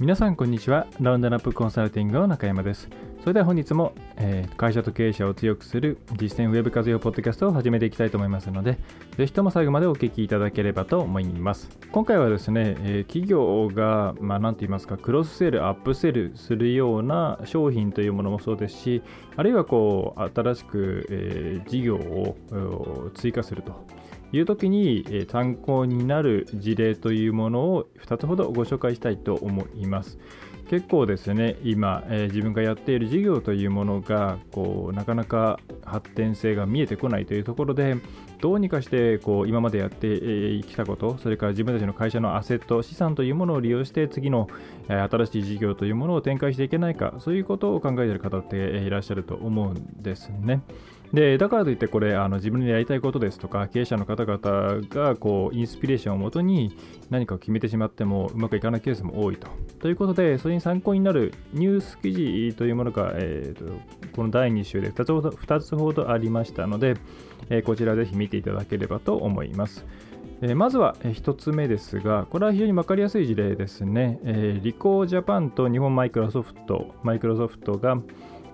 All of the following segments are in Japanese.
皆さんこんにちはラウンドナップコンサルティングの中山ですそれでは本日も、えー、会社と経営者を強くする実践ウェブ活用ポッドキャストを始めていきたいと思いますので、ぜひとも最後までお聞きいただければと思います。今回はですね、えー、企業が、まあ、て言いますか、クロスセル、アップセルするような商品というものもそうですし、あるいはこう、新しく、えー、事業を追加すると。いう時に、え参考になる事例というものを2つほどご紹介したいと思います。結構ですね今、えー、自分がやっている事業というものがこうなかなか発展性が見えてこないというところでどうにかしてこう今までやってきたことそれから自分たちの会社のアセット資産というものを利用して次のえ新しい事業というものを展開していけないかそういうことを考えている方っていらっしゃると思うんですね。でだからといってこれあの自分でやりたいことですとか経営者の方々がこうインスピレーションをもとに何かを決めてしまってもうまくいかないケースも多いと。ということでそれに参考になるニュース記事というものが、えーと、この第2週で2つほど ,2 つほどありましたので、えー、こちらぜひ見ていただければと思います。えまずは1つ目ですが、これは非常に分かりやすい事例ですね。えー、リコージャパンと日本マイクロソフト、マイクロソフトが、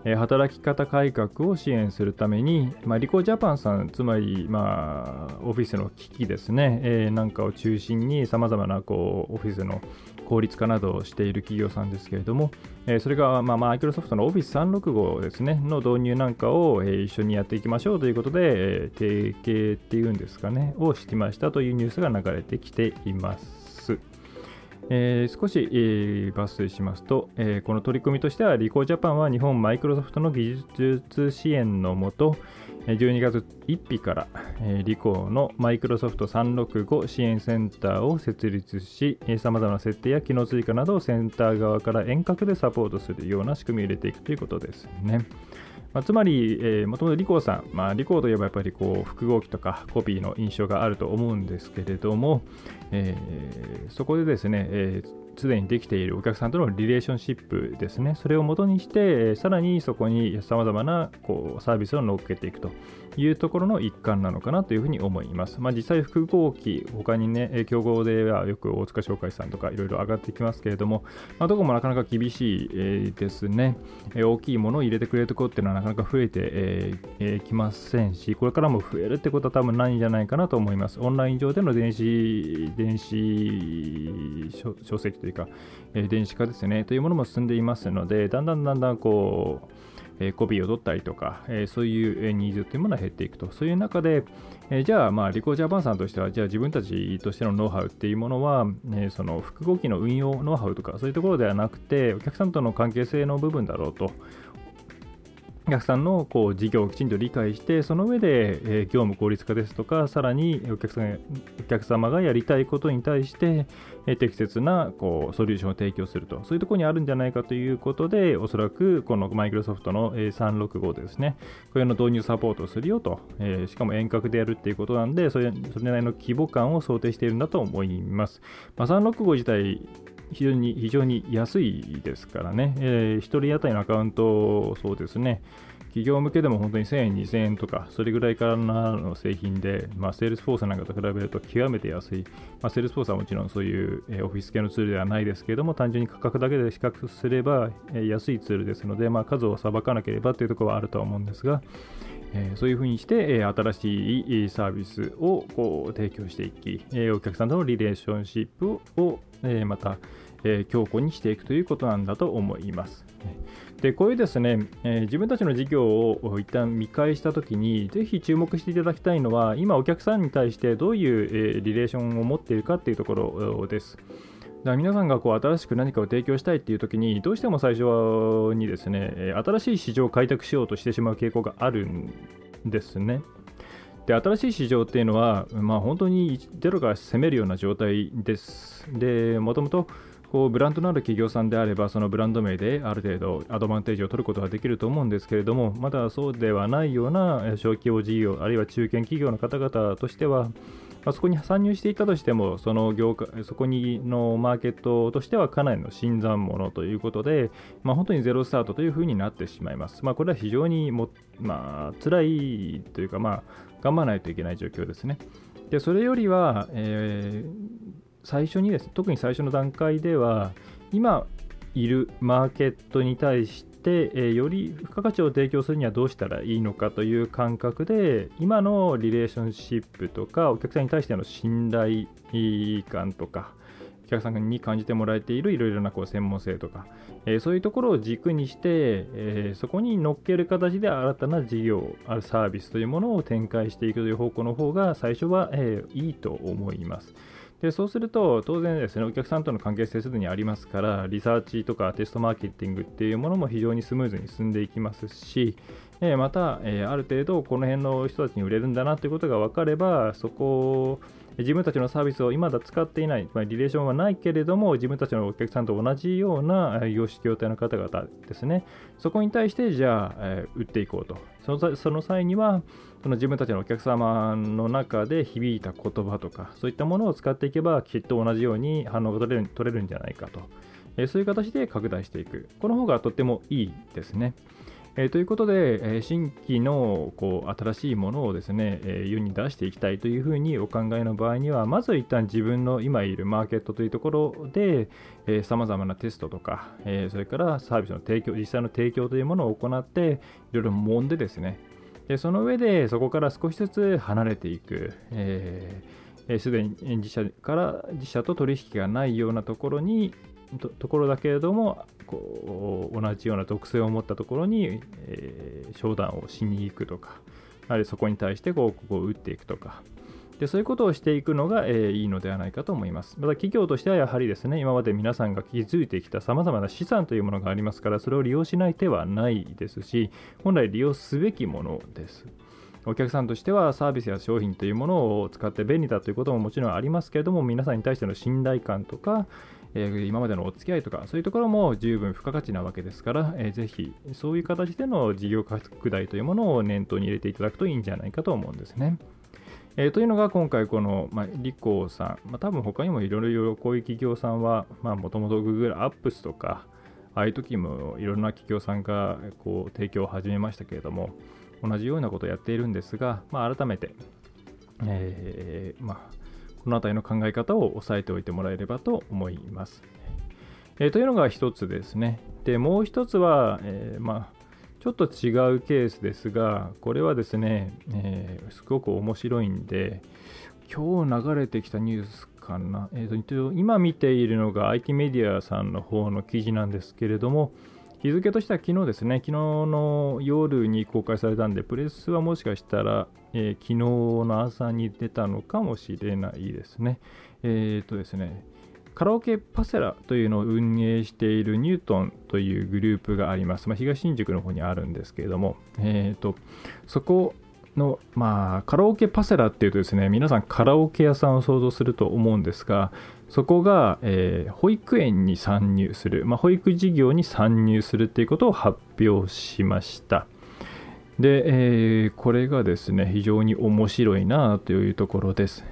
働き方改革を支援するために、まあ、リコジャパンさん、つまり、まあ、オフィスの機器ですね、えー、なんかを中心にさまざまなこうオフィスの効率化などをしている企業さんですけれども、えー、それが、まあ、マイクロソフトの Office365 ですね、の導入なんかを、えー、一緒にやっていきましょうということで、え、提携っていうんですかね、をしてましたというニュースが流れてきています。えー、少し、えー、抜粋しますと、えー、この取り組みとしては、リコージャパンは日本マイクロソフトの技術支援のもと、12月1日から、えー、リコーのマイクロソフト365支援センターを設立し、さまざまな設定や機能追加などをセンター側から遠隔でサポートするような仕組みを入れていくということですね。まあ、つまり、えー、もともとリコーさん、まあ、リコーといえばやっぱりこう複合機とかコピーの印象があると思うんですけれども、えー、そこでですね、えーすでにできているお客さんとのリレーションシップですね、それをもとにして、さらにそこにさまざまなこうサービスを乗っけていくというところの一環なのかなというふうに思います。まあ、実際、複合機、他にね、競合ではよく大塚商会さんとかいろいろ上がってきますけれども、まあ、どこもなかなか厳しいですね。大きいものを入れてくれるところっていうのはなかなか増えてきませんし、これからも増えるってことは多分ないんじゃないかなと思います。オンライン上での電子、電子書籍というか、え電子化ですね、というものも進んでいますので、だんだんだんだんこう、えコピーを取ったりとか、えそういうニーズというものは減っていくと。そういう中で、えじゃあ、まあ、リコージャパンさんとしては、じゃあ自分たちとしてのノウハウっていうものは、えその複合機の運用ノウハウとか、そういうところではなくて、お客さんとの関係性の部分だろうとお客さんのこう事業をきちんと理解して、その上で、え業務効率化ですとか、さらにお客さんお客様がやりたいことに対して、え適切なこうソリューションを提供すると、そういうところにあるんじゃないかということで、おそらくこのマイクロソフトの365ですね、これの導入サポートをするよと、えしかも遠隔でやるっていうことなんで、それそれなりの規模感を想定しているんだと思います。まあ、365自体非常に非常に安いですからね、えー、1人当たりのアカウント、そうですね、企業向けでも本当に1000円、2000円とか、それぐらいからの製品で、まあ、セールスフォースなんかと比べると極めて安い。まあ、セールスフォースはもちろんそういう、オフィス系のツールではないですけれども、単純に価格だけで比較すれば、安いツールですので、まあ、数をさばかなければというところはあるとは思うんですが、そういうふうにして、新しいサービスをこう提供していき、お客さんとのリレーションシップを、また、強固にしていくということなんだと思います。でこういうですね、えー、自分たちの事業を一旦見返したときに、ぜひ注目していただきたいのは、今、お客さんに対してどういう、えー、リレーションを持っているかっていうところです。だ皆さんがこう新しく何かを提供したいっていうときに、どうしても最初にですね、新しい市場を開拓しようとしてしまう傾向があるんですね。で新しい市場っていうのは、まあ、本当にゼロから攻めるような状態です。でもともとこうブランドのある企業さんであれば、そのブランド名である程度アドバンテージを取ることができると思うんですけれども、まだそうではないような小規模事業、あるいは中堅企業の方々としては、あそこに参入していたとしても、その業界そこにのマーケットとしてはかなりの新参者ということで、まあ、本当にゼロスタートというふうになってしまいます。まあ、これは非常にも、まあ辛いというか、まあ、頑張らないといけない状況ですね。でそれよりは、えー、最初にです、特に最初の段階では、今いるマーケットに対して、えー、より付加価値を提供するにはどうしたらいいのかという感覚で、今のリレーションシップとか、お客さんに対しての信頼感とか、お客さんに感じてもらえているいろいろなこう専門性とか、えー、そういうところを軸にして、えー、そこに乗っける形で新たな事業、あるサービスというものを展開していくという方向の方が最初は、えー、いいと思います。でそうすると、当然ですね、お客さんとの関係性すでにありますから、リサーチとかテストマーケティングっていうものも非常にスムーズに進んでいきますし、えまた、えある程度この辺の人たちに売れるんだなということが分かれば、そこ自分たちのサービスを今だ使っていない、まあ、リレーションはないけれども、自分たちのお客さんと同じような業種業態の方々ですね、そこに対してじゃあ、えー、売っていこうと。そのその際には、その自分たちのお客様の中で響いた言葉とか、そういったものを使っていけば、きっと同じように反応が取れる取れるんじゃないかと。えー、そういう形で拡大していく。この方がとってもいいですね。えー、ということで、え、新規のこう新しいものをですね、えー、世に出していきたいというふうにお考えの場合には、まず一旦自分の今いるマーケットというところで、さまざまなテストとか、え、それからサービスの提供、実際の提供というものを行って、いろいろ揉んでですね、でその上でそこから少しずつ離れていく、えすでに自社から自社と取引がないようなところにところだけれどもこう同じような特性を持ったところに、えー、商談をしに行くとかやはそこに対してこうここを打っていくとかでそういうことをしていくのが、えー、いいのではないかと思います。また企業としてはやはりですね、今まで皆さんが築いてきたさまざまな資産というものがありますから、それを利用しない手はないですし、本来利用すべきものです。お客さんとしてはサービスや商品というものを使って便利だということももちろんありますけれども、皆さんに対しての信頼感とか、えー、今までのお付き合いとか、そういうところも十分付加価値なわけですから、えー、ぜひそういう形での事業拡大というものを念頭に入れていただくといいんじゃないかと思うんですね。えー、というのが今回この、まあ、リコーさん、まあ、多分他にもいろいろこういう企業さんは、もともと Google Apps とか、ああいう時もいろんな企業さんがこう提供を始めましたけれども、同じようなことをやっているんですが、まあ、改めて、えー、まあ、この辺りの考え方を押さえておいてもらえればと思います。えー、というのが一つですね。で、もう一つは、えー、まあ、ちょっと違うケースですが、これはですね、えー、すごく面白いんで、今日流れてきたニュースかな、えーと、今見ているのが IT メディアさんの方の記事なんですけれども、日付としては昨日ですね、昨日の夜に公開されたんで、プレスはもしかしたら、えー、昨日の朝に出たのかもしれないですね。えっ、ー、とですね、カラオケパセラというのを運営しているニュートンというグループがあります。まあ、東新宿の方にあるんですけれども、えっ、ー、と、そこの、まあ、カラオケパセラっていうとですね、皆さんカラオケ屋さんを想像すると思うんですが、そこが、えー、保育園に参入する、まあ、保育事業に参入するっていうことを発表しました。で、えー、これがですね、非常に面白いなというところです。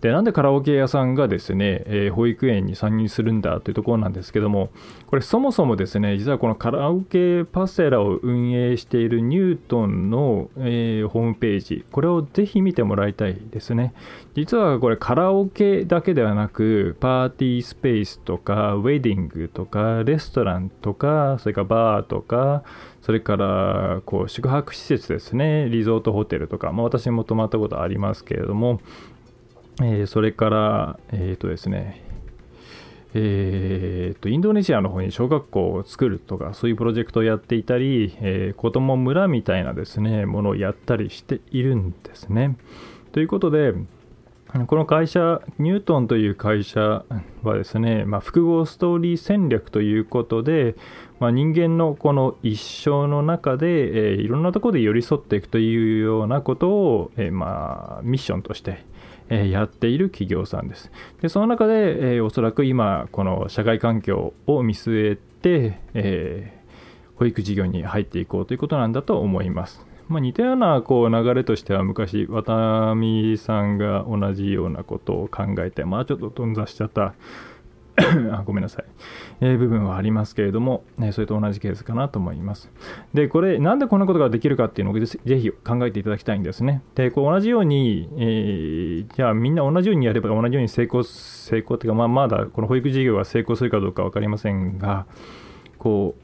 で、なんでカラオケ屋さんがですね、えー、保育園に参入するんだというところなんですけども、これそもそもですね、実はこのカラオケパセラを運営しているニュートンの、えー、ホームページ、これをぜひ見てもらいたいですね。実はこれカラオケだけではなく、パーティースペースとか、ウェディングとか、レストランとか、それからバーとか、それからこう宿泊施設ですね、リゾートホテルとか、まあ、私も泊まったことありますけれども、えー、それから、えっ、ー、とですね、えーと、インドネシアの方に小学校を作るとかそういうプロジェクトをやっていたり、えー、子ども村みたいなですねものをやったりしているんですね。ということでこの会社ニュートンという会社はですね、まあ、複合ストーリー戦略ということで、まあ、人間のこの一生の中で、えー、いろんなところで寄り添っていくというようなことを、えー、まあ、ミッションとして、えやっている企業さんです。でその中で、えおそらく今この社会環境を見据えて、え保育事業に入っていこうということなんだと思います。まあ、似たようなこう流れとしては昔渡美さんが同じようなことを考えてまあちょっと頓挫しちゃった あごめんなさい、えー、部分はありますけれども、ね、それと同じケースかなと思います。で、これ、なんでこんなことができるかっていうのをぜひ考えていただきたいんですね。で、こう同じように、えー、じゃあみんな同じようにやれば同じように成功、成功っていうか、まあ、まだこの保育事業が成功するかどうか分かりませんが、こう、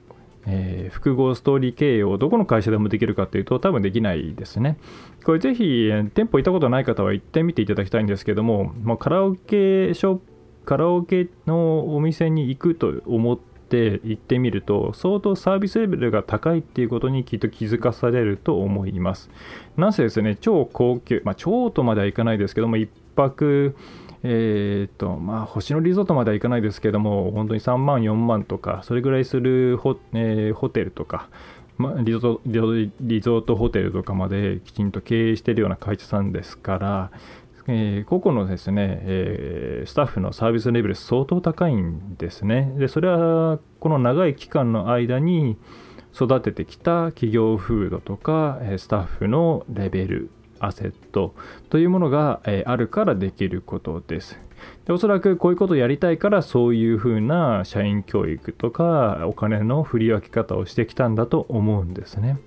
えー、複合ストーリー経営をどこの会社でもできるかというと多分できないですね。これぜひ店舗行ったことない方は行ってみていただきたいんですけども、まあ、カラオケショップカラオケのお店に行くと思って行ってみると相当サービスレベルが高いっていうことにきっと気づかされると思います。なんせですね超高級まあ超とまではいかないですけども1泊えーとまあ、星野リゾートまではいかないですけども、本当に3万、4万とか、それぐらいするホ,、えー、ホテルとか、まあ、リゾートリゾートホテルとかまできちんと経営しているような会社さんですから、えー、個々のですね、えー、スタッフのサービスレベル相当高いんですね。で、それはこの長い期間の間に育ててきた企業風土とか、スタッフのレベル、アセットというものが、えあるからできることです。でおそらくこういうことをやりたいからそういうふうな社員教育とかお金の振り分け方をしてきたんだと思うんですね。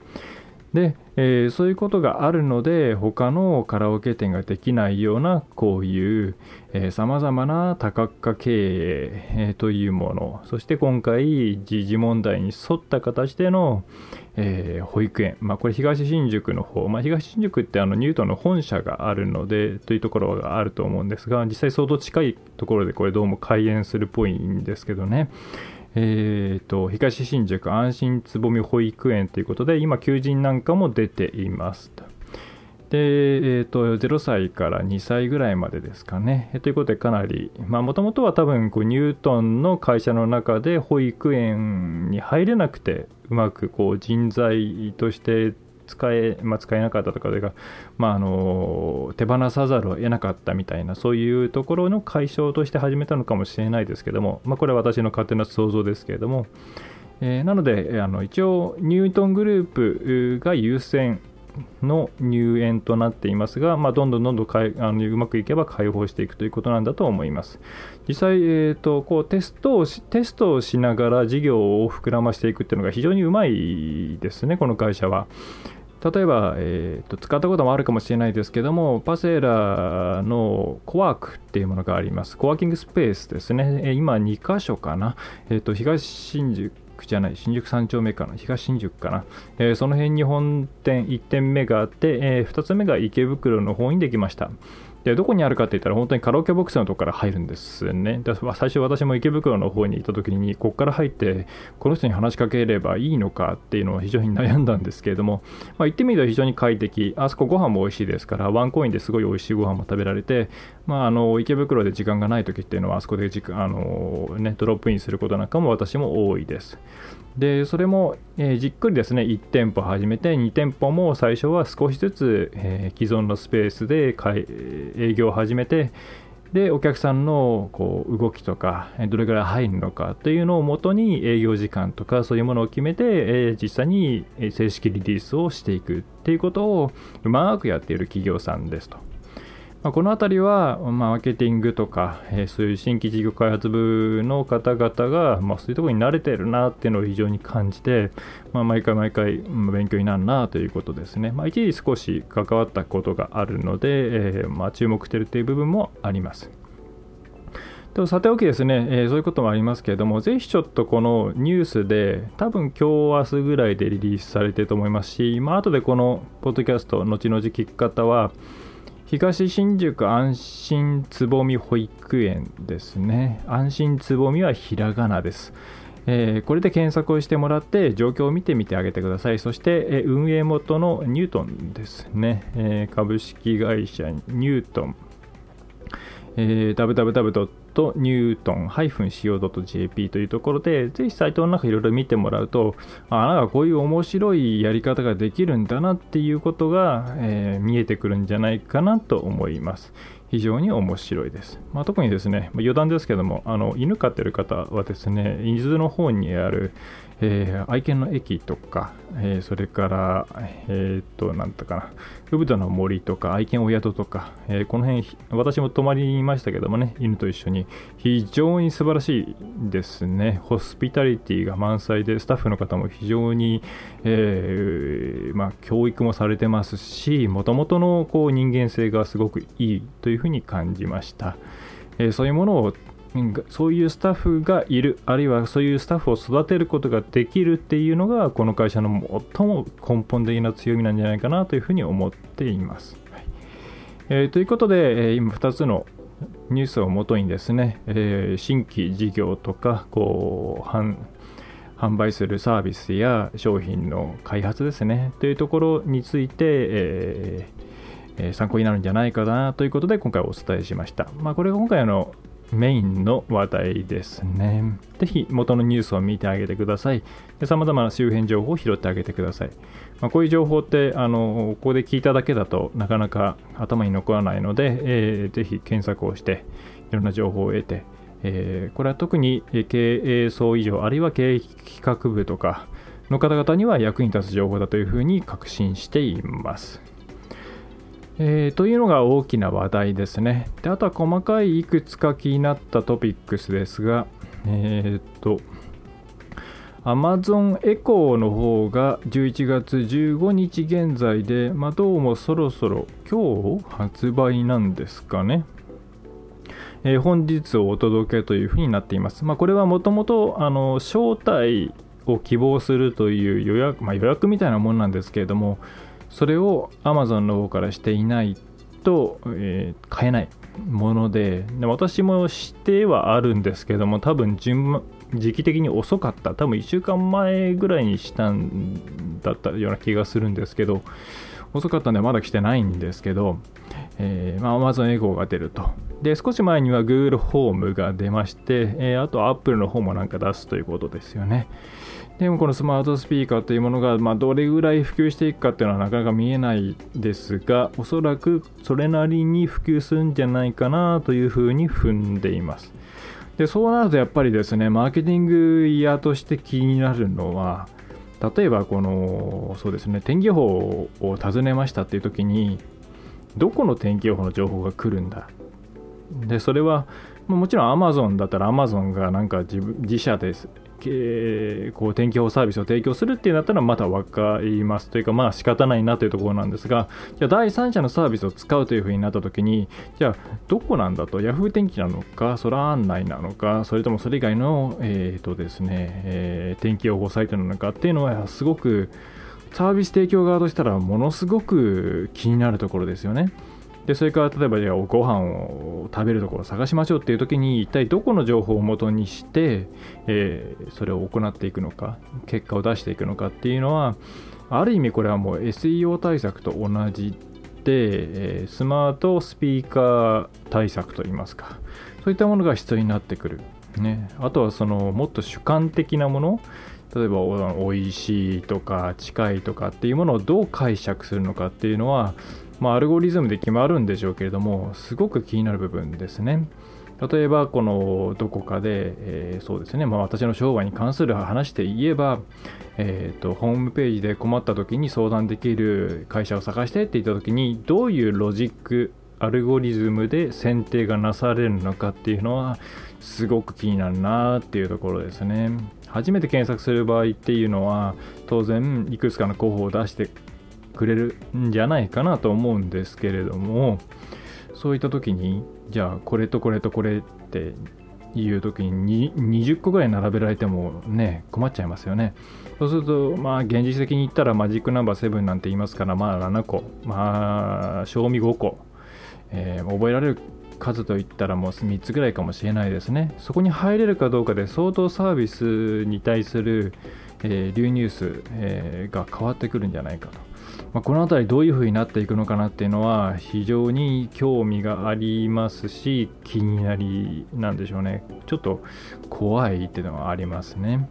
で、えー、そういうことがあるので他のカラオケ店ができないようなこういうさまざまな多角化経営、えー、というものそして今回時事問題に沿った形での、えー、保育園、まあ、これ東新宿の方、まあ、東新宿ってあのニュートンの本社があるのでというところがあると思うんですが実際相当近いところでこれどうも開園するっぽいんですけどね。えーと、東新宿安心つぼみ保育園ということで今求人なんかも出ていますで、えーと、0歳から2歳ぐらいまでですかね。ということでかなりもともとは多分こうニュートンの会社の中で保育園に入れなくてうまくこう人材として使え、まあ、使えなかったとかが、まあ、あの手放さざるを得なかったみたいなそういうところの解消として始めたのかもしれないですけども、まあ、これは私の勝手な想像ですけれども、えー、なのであの一応ニュートングループが優先の入園となっていますが、まあ、どんどんどんどんかいあのうまくいけば開放していくということなんだと思います。実際、えーと、こうテストをテストをしながら事業を膨らましていくっていうのが非常にうまいですね、この会社は。例えば、えーと、使ったこともあるかもしれないですけども、パセラのコワークっていうものがあります。コワーキングスペースですね。今2箇所かな。え、ー、と、東新宿じゃない、新宿3丁目かな、東新宿かな、えー、その辺に本店1店目があって、えー、2つ目が池袋の方にできました。でどこにあるかって言ったら本当にカラオケボックスのとこから入るんですね。で最初私も池袋の方に行った時にここから入ってこの人に話しかければいいのかっていうのを非常に悩んだんですけれども、まあ、行ってみると非常に快適あそこご飯も美味しいですからワンコインですごい美味しいご飯も食べられて、まあ、あの池袋で時間がない時っていうのはあそこで時間あの、ね、ドロップインすることなんかも私も多いです。でそれも、えー、じっくりですね1店舗始めて2店舗も最初は少しずつ、えー、既存のスペースで営業を始めてでお客さんのこう動きとかどれぐらい入るのかというのをもとに営業時間とかそういうものを決めて、えー、実際に正式リリースをしていくっていうことをうまくやっている企業さんですと。まあ、このあたりは、まあ、マーケティングとか、えー、そういう新規事業開発部の方々が、まあ、そういうところに慣れてるなっていうのを非常に感じて、まあ、毎回毎回勉強になるなということですね。まあ、一時少し関わったことがあるので、えー、まあ、注目しているという部分もあります。でもさておきですね、えー、そういうこともありますけれども、ぜひちょっとこのニュースで、多分今日明日ぐらいでリリースされてると思いますし、まあ後でこのポッドキャスト、後々聞く方は、東新宿安心つぼみ保育園ですね。安心つぼみはひらがなです。えー、これで検索をしてもらって状況を見てみてあげてください。そして、えー、運営元のニュートンですね。えー、株式会社ニュートン。えー、www. ニュートン -co.jp というところで、ぜひサイトの中いろいろ見てもらうと、あなんかこういう面白いやり方ができるんだなっていうことが、えー、見えてくるんじゃないかなと思います。非常に面白いです。まあ、特にですね、余談ですけども、あの犬飼ってる方はですね、伊豆の方にある、えー、愛犬の駅とか、えー、それから、えー、っと、なんだかな、ウブドの森とか、愛犬お宿とか、えこの辺、私も泊まりましたけどもね、犬と一緒に、非常に素晴らしいですね。ホスピタリティが満載で、スタッフの方も非常に、えまあ、教育もされてますし、もともとのこう人間性がすごくいいというふうに感じました。えそういうものをそういうスタッフがいるあるいはそういうスタッフを育てることができるっていうのがこの会社の最も根本的な強みなんじゃないかなというふうに思っています。はいえー、ということで、え、今2つのニュースをもとにですね、えー、新規事業とかこう販販売するサービスや商品の開発ですねというところについて、えー、参考になるんじゃないかなということで今回お伝えしました。まあ、これが今回のメインの話題ですね。ぜひ元のニュースを見てあげてください。さまざまな周辺情報を拾ってあげてください。まあ、こういう情報ってあの、ここで聞いただけだとなかなか頭に残らないので、えー、ぜひ検索をして、いろんな情報を得て、えー、これは特に経営層以上、あるいは経営企画部とかの方々には役に立つ情報だというふうに確信しています。えー、というのが大きな話題ですね。であとは細かいいくつか気になったトピックスですが、えー、っと、Amazon エコーの方が11月15日現在で、まあ、どうもそろそろ今日発売なんですかね。えー、本日をお届けというふうになっています。まあ、これはもともと招待を希望するという予約、まあ、予約みたいなもんなんですけれども、それを Amazon の方からしていないと、えー、買えないものでで私もしてはあるんですけども多分順時期的に遅かった多分1週間前ぐらいにしたんだったような気がするんですけど遅かったんでまだ来てないんですけど、えーまあ、Amazon エゴが出ると。で少し前には Google ホームが出まして、えー、あと Apple の方もなんか出すということですよね。でもこのスマートスピーカーというものが、まあ、どれぐらい普及していくかっていうのはなかなか見えないですが、おそらくそれなりに普及するんじゃないかなというふうに踏んでいます。でそうなるとやっぱりですね、マーケティングイヤーとして気になるのは、例えばこの、そうですね、天気予報を尋ねましたっていう時に、どこの天気予報の情報が来るんだ？で、それは、もちろん Amazon だったら Amazon がなんか自自社ですこう天気予報サービスを提供するっていうんだったらまた分かりますというかまあ仕方ないなというところなんですがじゃあ第三者のサービスを使うというふうになった時にじゃあどこなんだと Yahoo 天気なのか空案内なのかそれともそれ以外の、えーとですねえー、天気予報サイトなのかっていうのはすごくサービス提供側としたらものすごく気になるところですよね。でそれから例えばじゃあご飯を食べるところを探しましょうっていう時に一体どこの情報をもとにして、えー、それを行っていくのか結果を出していくのかっていうのはある意味これはもう SEO 対策と同じで、えー、スマートスピーカー対策といいますかそういったものが必要になってくる、ね、あとはそのもっと主観的なもの例えばおいしいとか近いとかっていうものをどう解釈するのかっていうのはまあ、アルゴリズムで決まるんでしょうけれども、すごく気になる部分ですね。例えば、このどこかで、えー、そうですね、まあ、私の商売に関する話で言えば、えーと、ホームページで困った時に相談できる会社を探してって言った時に、どういうロジック、アルゴリズムで選定がなされるのかっていうのは、すごく気になるなっていうところですね。初めて検索する場合っていうのは、当然、いくつかの候補を出してくれるんじゃないかなと思うんですけれどもそういった時にじゃあこれとこれとこれっていう時に20個ぐらい並べられてもね困っちゃいますよね。そうするとまあ現実的に言ったらマジックナンバー7なんて言いますからまあ7個まあ賞味5個、えー、覚えられる数といったらもう3つぐらいかもしれないですね。そこに入れるかどうかで相当サービスに対する、えー、流入数、えー、が変わってくるんじゃないかと。まあ、この辺りどういう風になっていくのかなっていうのは非常に興味がありますし気になりなんでしょうね。ちょっと怖いっていうのはありますね。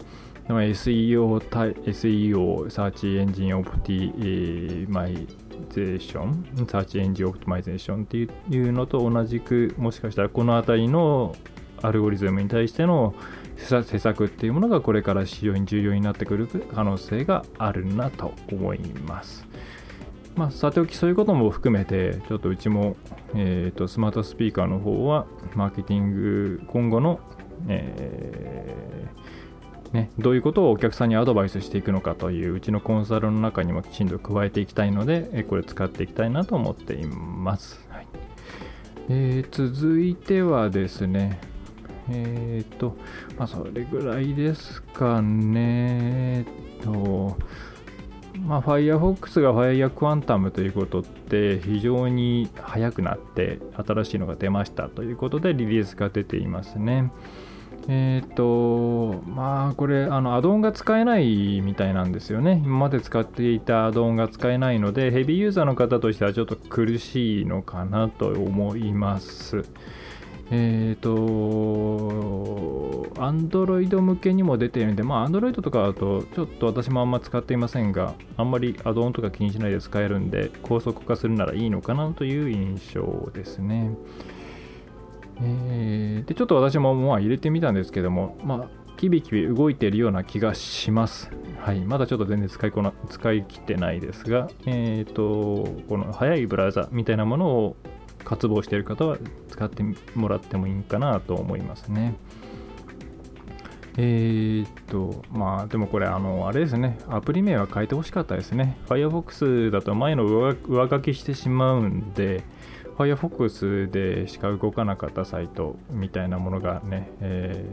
SEO, SEO、Search Engine Optimization、Search Engine Optimization っていうのと同じく、もしかしたらこの辺りのアルゴリズムに対しての施策っていうものがこれから非常に重要になってくる可能性があるなと思います。まあ、さておきそういうことも含めて、ちょっとうちも、えーと、スマートスピーカーの方は、マーケティング、今後の、えー、ね、どういうことをお客さんにアドバイスしていくのかといううちのコンサルの中にもきちんと加えていきたいので、これ使っていきたいなと思っています。はいえー、続いてはですね、えっ、ー、と、まあ、それぐらいですかね。えっと、まあ、Firefox が Fire Quantum ということって非常に速くなって新しいのが出ましたということでリリースが出ていますね。えっ、ー、と、まあこれ、あの、アドオンが使えないみたいなんですよね。今まで使っていたアドオンが使えないので、ヘビーユーザーの方としてはちょっと苦しいのかなと思います。えっ、ー、と、Android 向けにも出ているんで、まあ、Android とかだと、ちょっと私もあんま使っていませんが、あんまりアドオンとか気にしないで使えるんで、高速化するならいいのかなという印象ですね。えー、で、ちょっと私もまあ入れてみたんですけども、まあ、キビキビ動いているような気がします。はい。まだちょっと全然使いこな使い切ってないですが、えっ、ー、と、この速いブラウザみたいなものを渇望している方は使ってもらってもいいかなと思いますね。えー、っと、まあでもこれ、あの、あれですね、アプリ名は変えてほしかったですね。Firefox だと前の上書きしてしまうんで、Firefox でしか動かなかったサイトみたいなものがね、え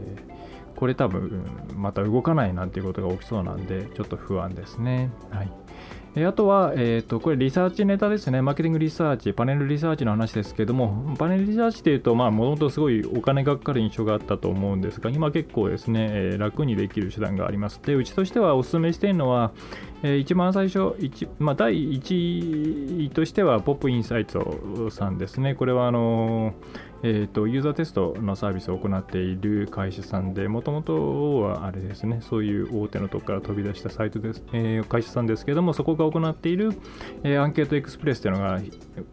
ー、これ多分また動かないなんていうことが起きそうなんで、ちょっと不安ですね。はい。えあとは、えーと、これリサーチネタですね、マーケティングリサーチ、パネルリサーチの話ですけども、パネルリサーチというと、もともとすごいお金がかかる印象があったと思うんですが、今結構ですね、えー、楽にできる手段があります。で、うちとしてはお勧めしているのは、えー、一番最初、一まあ、第1位としては、ポップインサイトさんですね。これはあのーえーと、ユーザーテストのサービスを行っている会社さんで、もともとはあれですね、そういう大手のとこから飛び出したサイトです、えー、会社さんですけども、そこが行っている、えー、アンケートエクスプレスというのが、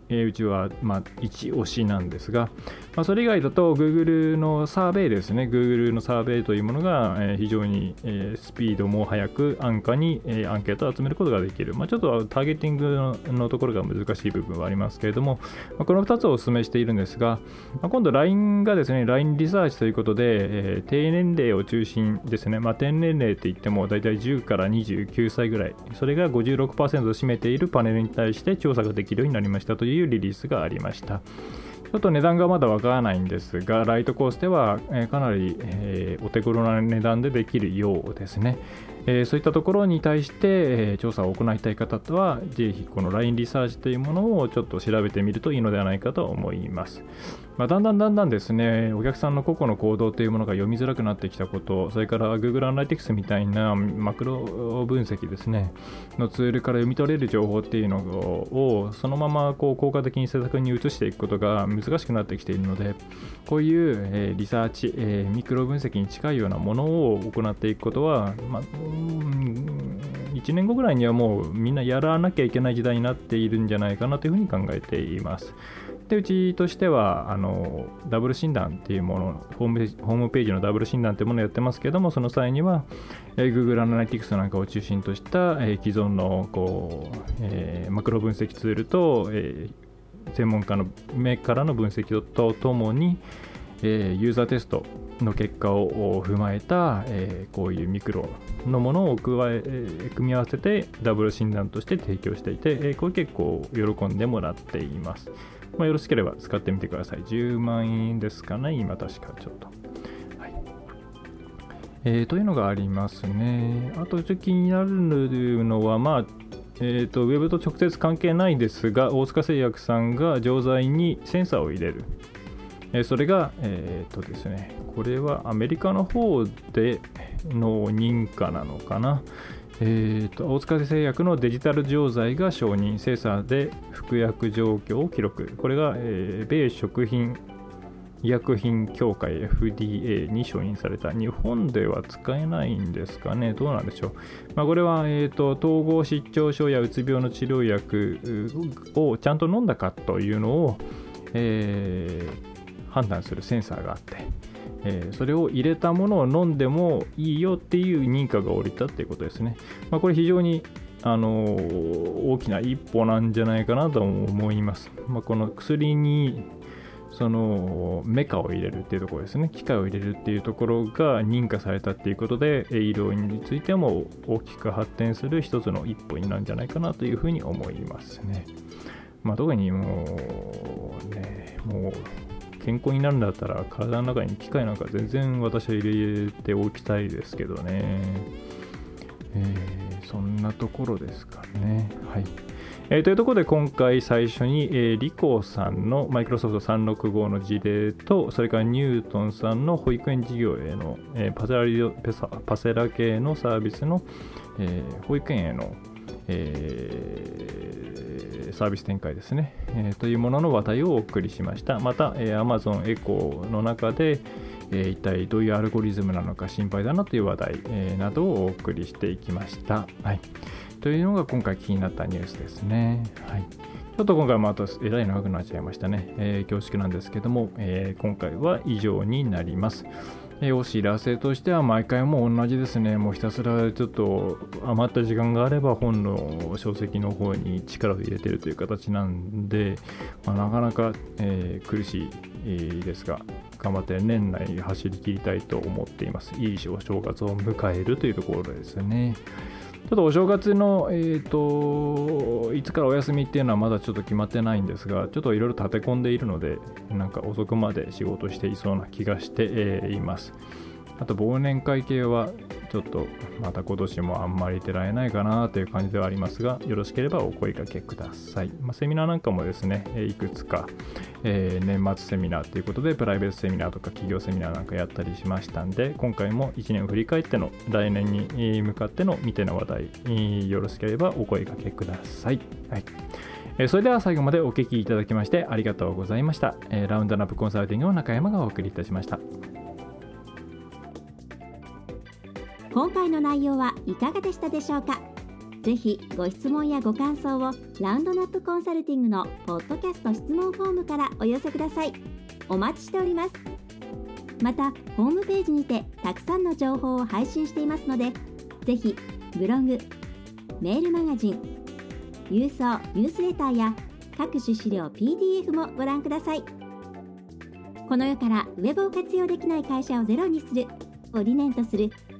えー、うちは、まあ、一押しなんですが、まあ、それ以外だと Google のサーベイですね、Google のサーベイというものが、えー、非常に、えー、スピードも速く安価に、えー、アンケートを集めることができる。まあ、ちょっとターゲティングのところが難しい部分はありますけれども、まあ、この2つをお勧めしているんですが、まあ、今度 LINE がですね、LINE リサーチということで、えー、低年齢を中心ですね、まあ、低年齢って言っても大体10から29歳ぐらい、それが56%を占めているパネルに対して調査ができるようになりましたというリリースがありました。ちょっと値段がまだわからないんですが、ライトコースでは、えかなり、えー、お手頃な値段でできるようですね。えー、そういったところに対して、え、調査を行いたい方とは、ぜひこの LINE リサーチというものをちょっと調べてみるといいのではないかと思います。まあ、だんだんだんだんですね、お客さんの個々の行動というものが読みづらくなってきたこと、それから Google Analytics みたいなマクロ分析ですね、のツールから読み取れる情報っていうのをそのままこう効果的に施策に移していくことが難しくなってきているので、こういう、え、リサーチ、え、ミクロ分析に近いようなものを行っていくことは、ま、1年後ぐらいにはもうみんなやらなきゃいけない時代になっているんじゃないかなというふうに考えています。でうちとしてはあのダブル診断っていうものホームホームページのダブル診断っていうものをやってますけどもその際には、え、Google Analytics なんかを中心とした、えー、既存のこう、えー、マクロ分析ツールと、えー、専門家の目からの分析とともに、えー、ユーザーテストの結果を踏まえた、えー、こういうミクロのものを加え、組み合わせてダブル診断として提供していて、えー、これ結構喜んでもらっています。まあ、よろしければ使ってみてください。10万円ですかね、今確かちょっと。はいえー、というのがありますね。あと、ちょっと気になるのは、まあ、えーと、ウェブと直接関係ないですが、大塚製薬さんが錠剤にセンサーを入れる。え、それが、えーとですね、これはアメリカの方での認可なのかな。えーと、大塚製薬のデジタル錠剤が承認、精査で服薬状況を記録。これが、えー、米食品医薬品協会 FDA に承認された日本では使えないんですかねどうなんでしょう、まあ、これは、えーと、統合失調症やうつ病の治療薬をちゃんと飲んだかというのを、えー、判断するセンサーがあってえー、それを入れたものを飲んでもいいよっていう認可が下りたっていうことですね。まあ、これ非常にあの大きな一歩なんじゃないかなと思います。まあ、この薬にそのメカを入れるっていうところですね、機械を入れるっていうところが認可されたっていうことで、医療についても大きく発展する一つの一歩になるんじゃないかなというふうに思いますね。まあ、特にもうね、もう健康になるんだったら体の中に機械なんか全然私は入れておきたいですけどね。えー、そんなところですかね。はい。えー、というところで今回最初に、えー、リコさんのマイクロソフト365の事例とそれからニュートンさんの保育園事業への、えー、パセラリパセラ系のサービスの、えー、保育園への、えー、サービス展開ですね、えー、というものの話題をお送りしましたまた、えー、Amazon エコーの中で、えー、一体どういうアルゴリズムなのか心配だなという話題、えー、などをお送りしていきました。はい、というのが今回気になったニュースですね。はい、ちょっと今回もあとえらい長くなっちゃいましたね。えー、恐縮なんですけども、えー、今回は以上になります。えお知らせとしては毎回も同じですね。もうひたすらちょっと余った時間があれば本の書籍の方に力を入れてるという形なんで、まあ、なかなか、えー、苦しいですが、頑張って年内走り切りたいと思っています。いいお正月を迎えるというところですね。ちょっとお正月の、えーと、いつからお休みっていうのはまだちょっと決まってないんですが、ちょっといろいろ立て込んでいるので、なんか遅くまで仕事していそうな気がして、えー、います。あと忘年会系はちょっとまた今年もあんまり出られないかなという感じではありますが、よろしければお声かけください。まあ、セミナーなんかもですね、いくつか、えー、年末セミナーということで、プライベートセミナーとか企業セミナーなんかやったりしましたんで、今回も1年を振り返っての来年に向かっての見ての話題、よろしければお声かけください。はいそれでは最後までお聞きいただきましてありがとうございました。ラウンドナップコンサルティングの中山がお送りいたしました。今回の内容はいかがでしたでしょうか？ぜひご質問やご感想をラウンドナップコンサルティングのポッドキャスト質問フォームからお寄せください。お待ちしております。またホームページにてたくさんの情報を配信していますのでぜひブログメールマガジン郵送ニュースレターや各種資料 PDF もご覧ください。この世からウェブを活用できない会社をゼロにするを理念とする